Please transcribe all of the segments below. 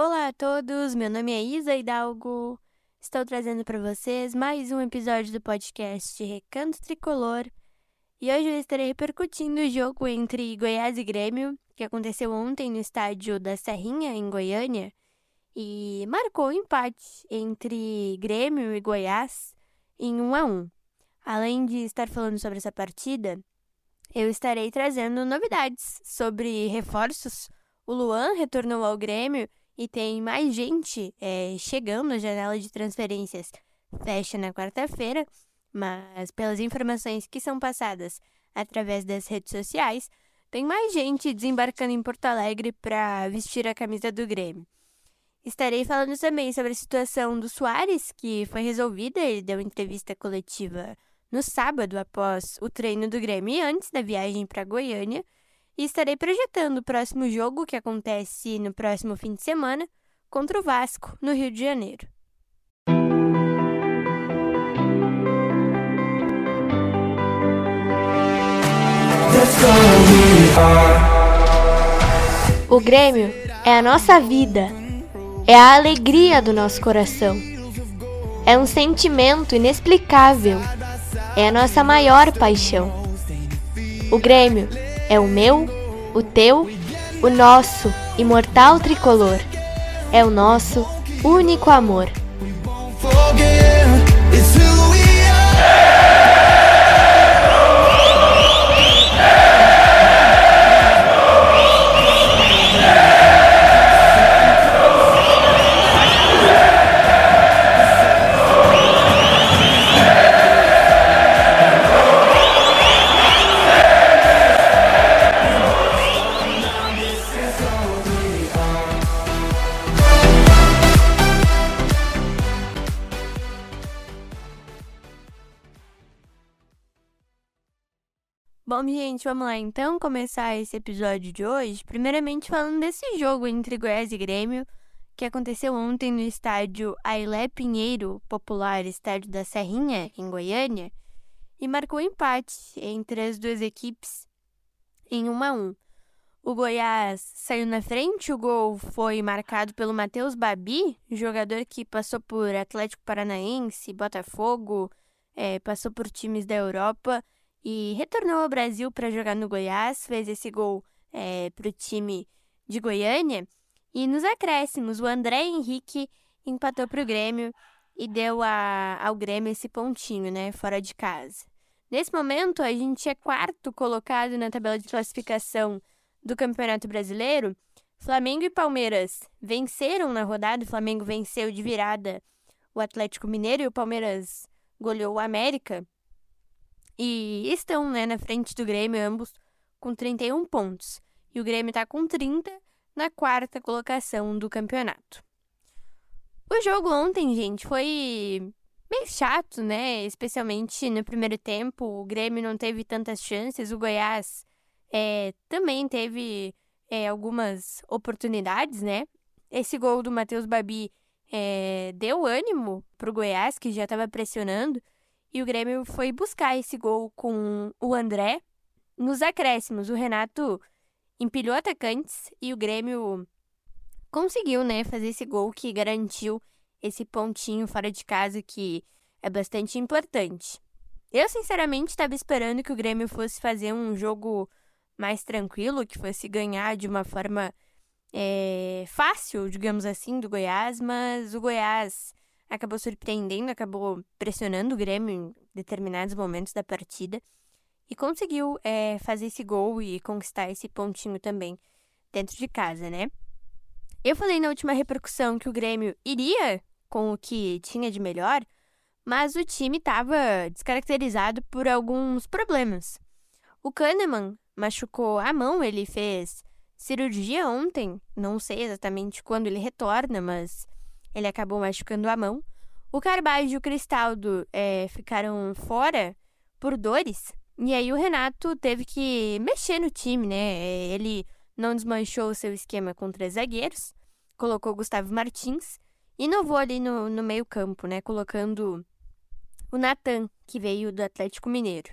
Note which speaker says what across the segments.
Speaker 1: Olá a todos, meu nome é Isa Hidalgo. Estou trazendo para vocês mais um episódio do podcast Recanto Tricolor. E hoje eu estarei repercutindo o jogo entre Goiás e Grêmio, que aconteceu ontem no estádio da Serrinha, em Goiânia, e marcou um empate entre Grêmio e Goiás em 1 a 1. Além de estar falando sobre essa partida, eu estarei trazendo novidades sobre reforços. O Luan retornou ao Grêmio e tem mais gente é, chegando à janela de transferências. Fecha na quarta-feira, mas pelas informações que são passadas através das redes sociais, tem mais gente desembarcando em Porto Alegre para vestir a camisa do Grêmio. Estarei falando também sobre a situação do Soares, que foi resolvida. Ele deu entrevista coletiva no sábado após o treino do Grêmio e antes da viagem para Goiânia. E estarei projetando o próximo jogo, que acontece no próximo fim de semana, contra o Vasco, no Rio de Janeiro. O Grêmio é a nossa vida é a alegria do nosso coração. É um sentimento inexplicável. É a nossa maior paixão. O Grêmio é o meu, o teu, o nosso imortal tricolor. É o nosso único amor. Bom, gente, vamos lá então começar esse episódio de hoje. Primeiramente, falando desse jogo entre Goiás e Grêmio, que aconteceu ontem no estádio Ailé Pinheiro, popular estádio da Serrinha, em Goiânia, e marcou empate entre as duas equipes em 1 a 1. O Goiás saiu na frente, o gol foi marcado pelo Matheus Babi, jogador que passou por Atlético Paranaense, Botafogo, é, passou por times da Europa e retornou ao Brasil para jogar no Goiás, fez esse gol é, para o time de Goiânia. E nos acréscimos, o André Henrique empatou para o Grêmio e deu a, ao Grêmio esse pontinho, né, fora de casa. Nesse momento, a gente é quarto colocado na tabela de classificação do Campeonato Brasileiro. Flamengo e Palmeiras venceram na rodada, o Flamengo venceu de virada o Atlético Mineiro e o Palmeiras goleou o América e estão né, na frente do Grêmio, ambos com 31 pontos. E o Grêmio está com 30 na quarta colocação do campeonato. O jogo ontem, gente, foi meio chato, né? Especialmente no primeiro tempo. O Grêmio não teve tantas chances. O Goiás é, também teve é, algumas oportunidades, né? Esse gol do Matheus Babi é, deu ânimo para o Goiás, que já estava pressionando. E o Grêmio foi buscar esse gol com o André. Nos acréscimos, o Renato empilhou atacantes e o Grêmio conseguiu, né, fazer esse gol que garantiu esse pontinho fora de casa que é bastante importante. Eu, sinceramente, estava esperando que o Grêmio fosse fazer um jogo mais tranquilo, que fosse ganhar de uma forma é, fácil, digamos assim, do Goiás, mas o Goiás acabou surpreendendo, acabou pressionando o Grêmio em determinados momentos da partida e conseguiu é, fazer esse gol e conquistar esse pontinho também dentro de casa, né? Eu falei na última repercussão que o Grêmio iria com o que tinha de melhor, mas o time estava descaracterizado por alguns problemas. O Kahneman machucou a mão, ele fez cirurgia ontem, não sei exatamente quando ele retorna, mas ele acabou machucando a mão. O Carvalho e o Cristaldo é, ficaram fora por dores. E aí o Renato teve que mexer no time, né? Ele não desmanchou o seu esquema com três zagueiros, colocou Gustavo Martins, inovou ali no, no meio campo, né? Colocando o Natan, que veio do Atlético Mineiro.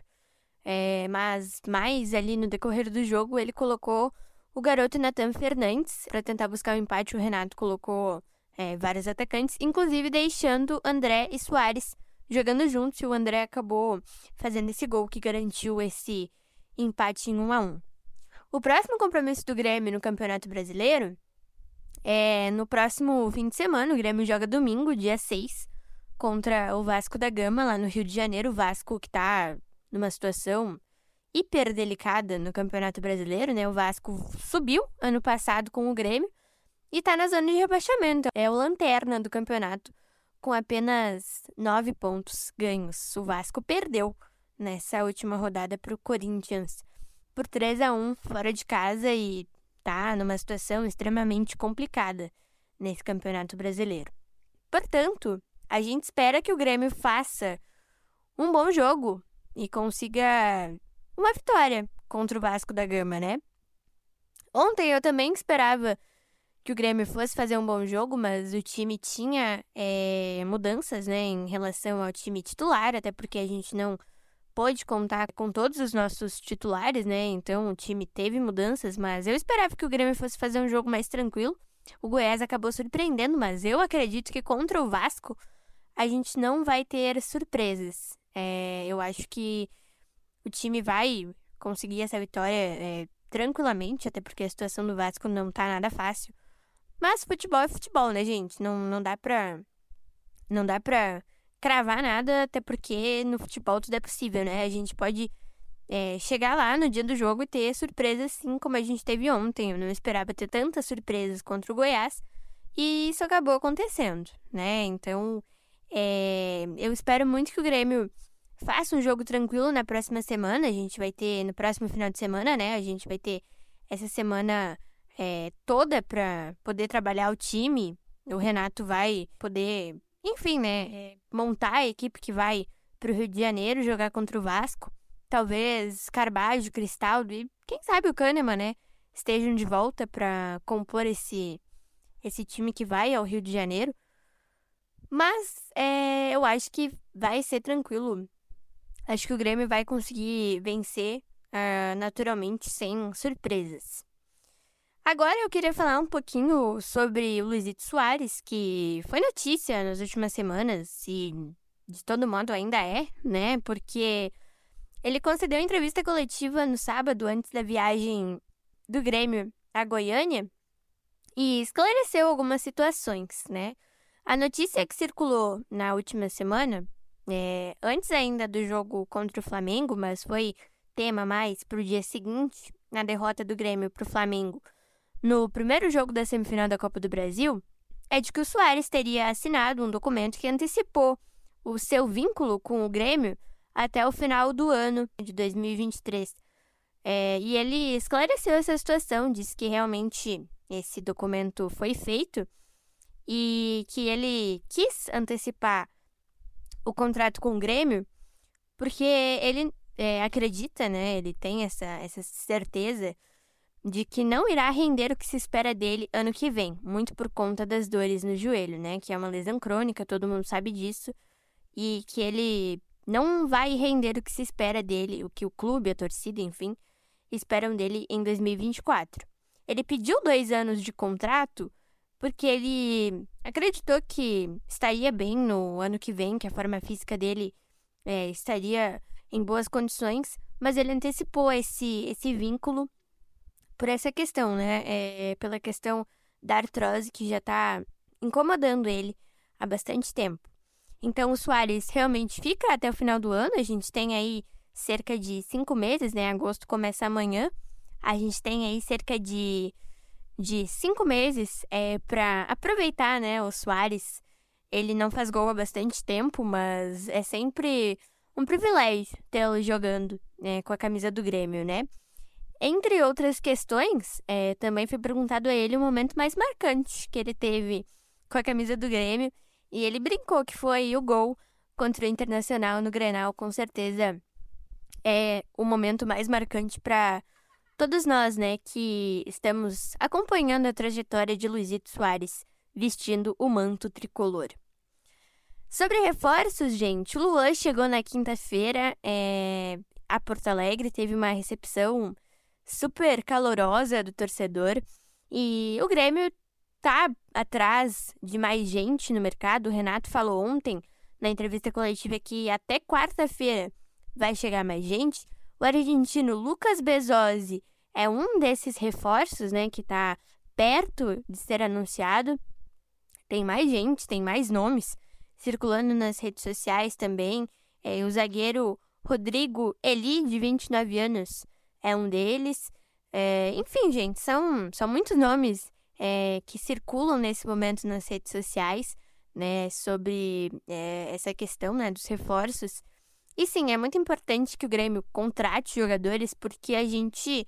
Speaker 1: É, mas mais ali no decorrer do jogo ele colocou o garoto Nathan Fernandes, para tentar buscar o empate, o Renato colocou é, vários atacantes, inclusive deixando André e Soares jogando juntos, e o André acabou fazendo esse gol que garantiu esse empate em 1 a 1 O próximo compromisso do Grêmio no Campeonato Brasileiro é no próximo fim de semana. O Grêmio joga domingo, dia 6, contra o Vasco da Gama, lá no Rio de Janeiro. O Vasco que está numa situação hiper delicada no Campeonato Brasileiro, né? O Vasco subiu ano passado com o Grêmio e está na zona de rebaixamento. É o lanterna do campeonato com apenas nove pontos ganhos. O Vasco perdeu nessa última rodada para o Corinthians por 3 a 1 fora de casa e tá numa situação extremamente complicada nesse Campeonato Brasileiro. Portanto, a gente espera que o Grêmio faça um bom jogo e consiga uma vitória contra o Vasco da Gama, né? Ontem eu também esperava que o Grêmio fosse fazer um bom jogo, mas o time tinha é, mudanças, né, em relação ao time titular, até porque a gente não pôde contar com todos os nossos titulares, né? Então o time teve mudanças, mas eu esperava que o Grêmio fosse fazer um jogo mais tranquilo. O Goiás acabou surpreendendo, mas eu acredito que contra o Vasco a gente não vai ter surpresas. É, eu acho que o time vai conseguir essa vitória é, tranquilamente, até porque a situação do Vasco não tá nada fácil. Mas futebol é futebol, né, gente? Não, não dá pra. Não dá pra cravar nada, até porque no futebol tudo é possível, né? A gente pode é, chegar lá no dia do jogo e ter surpresas assim como a gente teve ontem. Eu não esperava ter tantas surpresas contra o Goiás. E isso acabou acontecendo, né? Então, é, eu espero muito que o Grêmio faça um jogo tranquilo na próxima semana. A gente vai ter, no próximo final de semana, né? A gente vai ter essa semana é, toda para poder trabalhar o time. O Renato vai poder, enfim, né, é, montar a equipe que vai para o Rio de Janeiro jogar contra o Vasco. Talvez Carbajo, Cristaldo e quem sabe o Kahneman, né, estejam de volta para compor esse esse time que vai ao Rio de Janeiro. Mas é, eu acho que vai ser tranquilo. Acho que o Grêmio vai conseguir vencer uh, naturalmente, sem surpresas. Agora eu queria falar um pouquinho sobre o Luizito Soares, que foi notícia nas últimas semanas e de todo modo ainda é, né? Porque ele concedeu entrevista coletiva no sábado antes da viagem do Grêmio à Goiânia e esclareceu algumas situações, né? A notícia que circulou na última semana, é, antes ainda do jogo contra o Flamengo, mas foi tema mais para o dia seguinte, na derrota do Grêmio para o Flamengo no primeiro jogo da semifinal da Copa do Brasil é de que o Soares teria assinado um documento que antecipou o seu vínculo com o Grêmio até o final do ano de 2023. É, e ele esclareceu essa situação, disse que realmente esse documento foi feito e que ele quis antecipar o contrato com o Grêmio porque ele é, acredita, né? Ele tem essa, essa certeza de que não irá render o que se espera dele ano que vem, muito por conta das dores no joelho, né? Que é uma lesão crônica, todo mundo sabe disso, e que ele não vai render o que se espera dele, o que o clube, a torcida, enfim, esperam dele em 2024. Ele pediu dois anos de contrato porque ele acreditou que estaria bem no ano que vem, que a forma física dele é, estaria em boas condições, mas ele antecipou esse, esse vínculo por essa questão, né? É, pela questão da artrose que já está incomodando ele há bastante tempo. Então, o Soares realmente fica até o final do ano. A gente tem aí cerca de cinco meses, né? Agosto começa amanhã. A gente tem aí cerca de, de cinco meses é, para aproveitar, né? O Soares, ele não faz gol há bastante tempo, mas é sempre um privilégio tê-lo jogando né, com a camisa do Grêmio, né? Entre outras questões, é, também foi perguntado a ele o momento mais marcante que ele teve com a camisa do Grêmio. E ele brincou que foi o gol contra o Internacional no Grenal, com certeza é o momento mais marcante para todos nós, né, que estamos acompanhando a trajetória de Luizito Soares vestindo o manto tricolor. Sobre reforços, gente, o Luan chegou na quinta-feira é, a Porto Alegre, teve uma recepção super calorosa do torcedor. E o Grêmio tá atrás de mais gente no mercado. O Renato falou ontem na entrevista coletiva que até quarta-feira vai chegar mais gente. O argentino Lucas Bezos é um desses reforços, né, que está perto de ser anunciado. Tem mais gente, tem mais nomes circulando nas redes sociais também. É, o zagueiro Rodrigo Eli, de 29 anos, é um deles. É, enfim, gente, são, são muitos nomes é, que circulam nesse momento nas redes sociais, né, sobre é, essa questão, né, dos reforços. E sim, é muito importante que o Grêmio contrate jogadores, porque a gente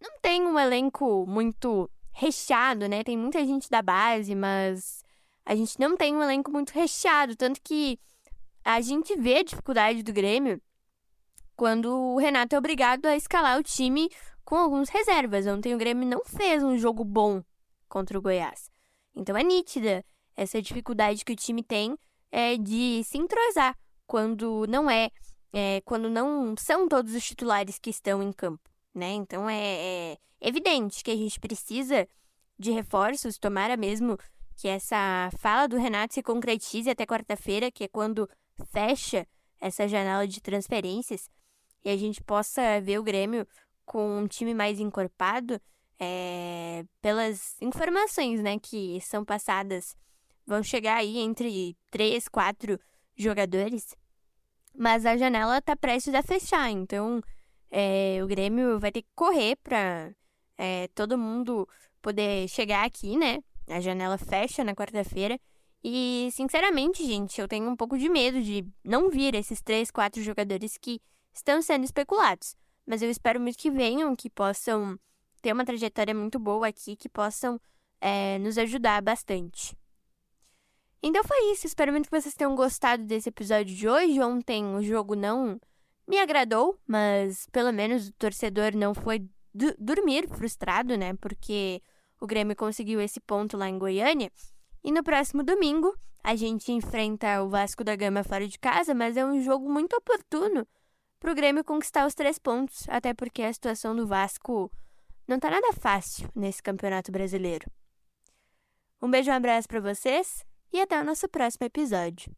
Speaker 1: não tem um elenco muito recheado, né? Tem muita gente da base, mas a gente não tem um elenco muito recheado, tanto que a gente vê a dificuldade do Grêmio quando o Renato é obrigado a escalar o time com alguns reservas. Ontem o Grêmio não fez um jogo bom contra o Goiás. Então é nítida essa dificuldade que o time tem é, de se entrosar quando não é, é, quando não são todos os titulares que estão em campo, né? Então é, é evidente que a gente precisa de reforços, tomara mesmo que essa fala do Renato se concretize até quarta-feira, que é quando fecha essa janela de transferências, e a gente possa ver o Grêmio com um time mais encorpado, é, pelas informações né, que são passadas, vão chegar aí entre três, quatro jogadores, mas a janela está prestes a fechar, então é, o Grêmio vai ter que correr para é, todo mundo poder chegar aqui, né? A janela fecha na quarta-feira. E, sinceramente, gente, eu tenho um pouco de medo de não vir esses três, quatro jogadores que estão sendo especulados. Mas eu espero muito que venham, que possam ter uma trajetória muito boa aqui, que possam é, nos ajudar bastante. Então foi isso. Espero muito que vocês tenham gostado desse episódio de hoje. Ontem o jogo não me agradou, mas pelo menos o torcedor não foi dormir frustrado, né? Porque o Grêmio conseguiu esse ponto lá em Goiânia. E no próximo domingo, a gente enfrenta o Vasco da Gama fora de casa, mas é um jogo muito oportuno para o Grêmio conquistar os três pontos, até porque a situação do Vasco não tá nada fácil nesse Campeonato Brasileiro. Um beijo e um abraço para vocês e até o nosso próximo episódio.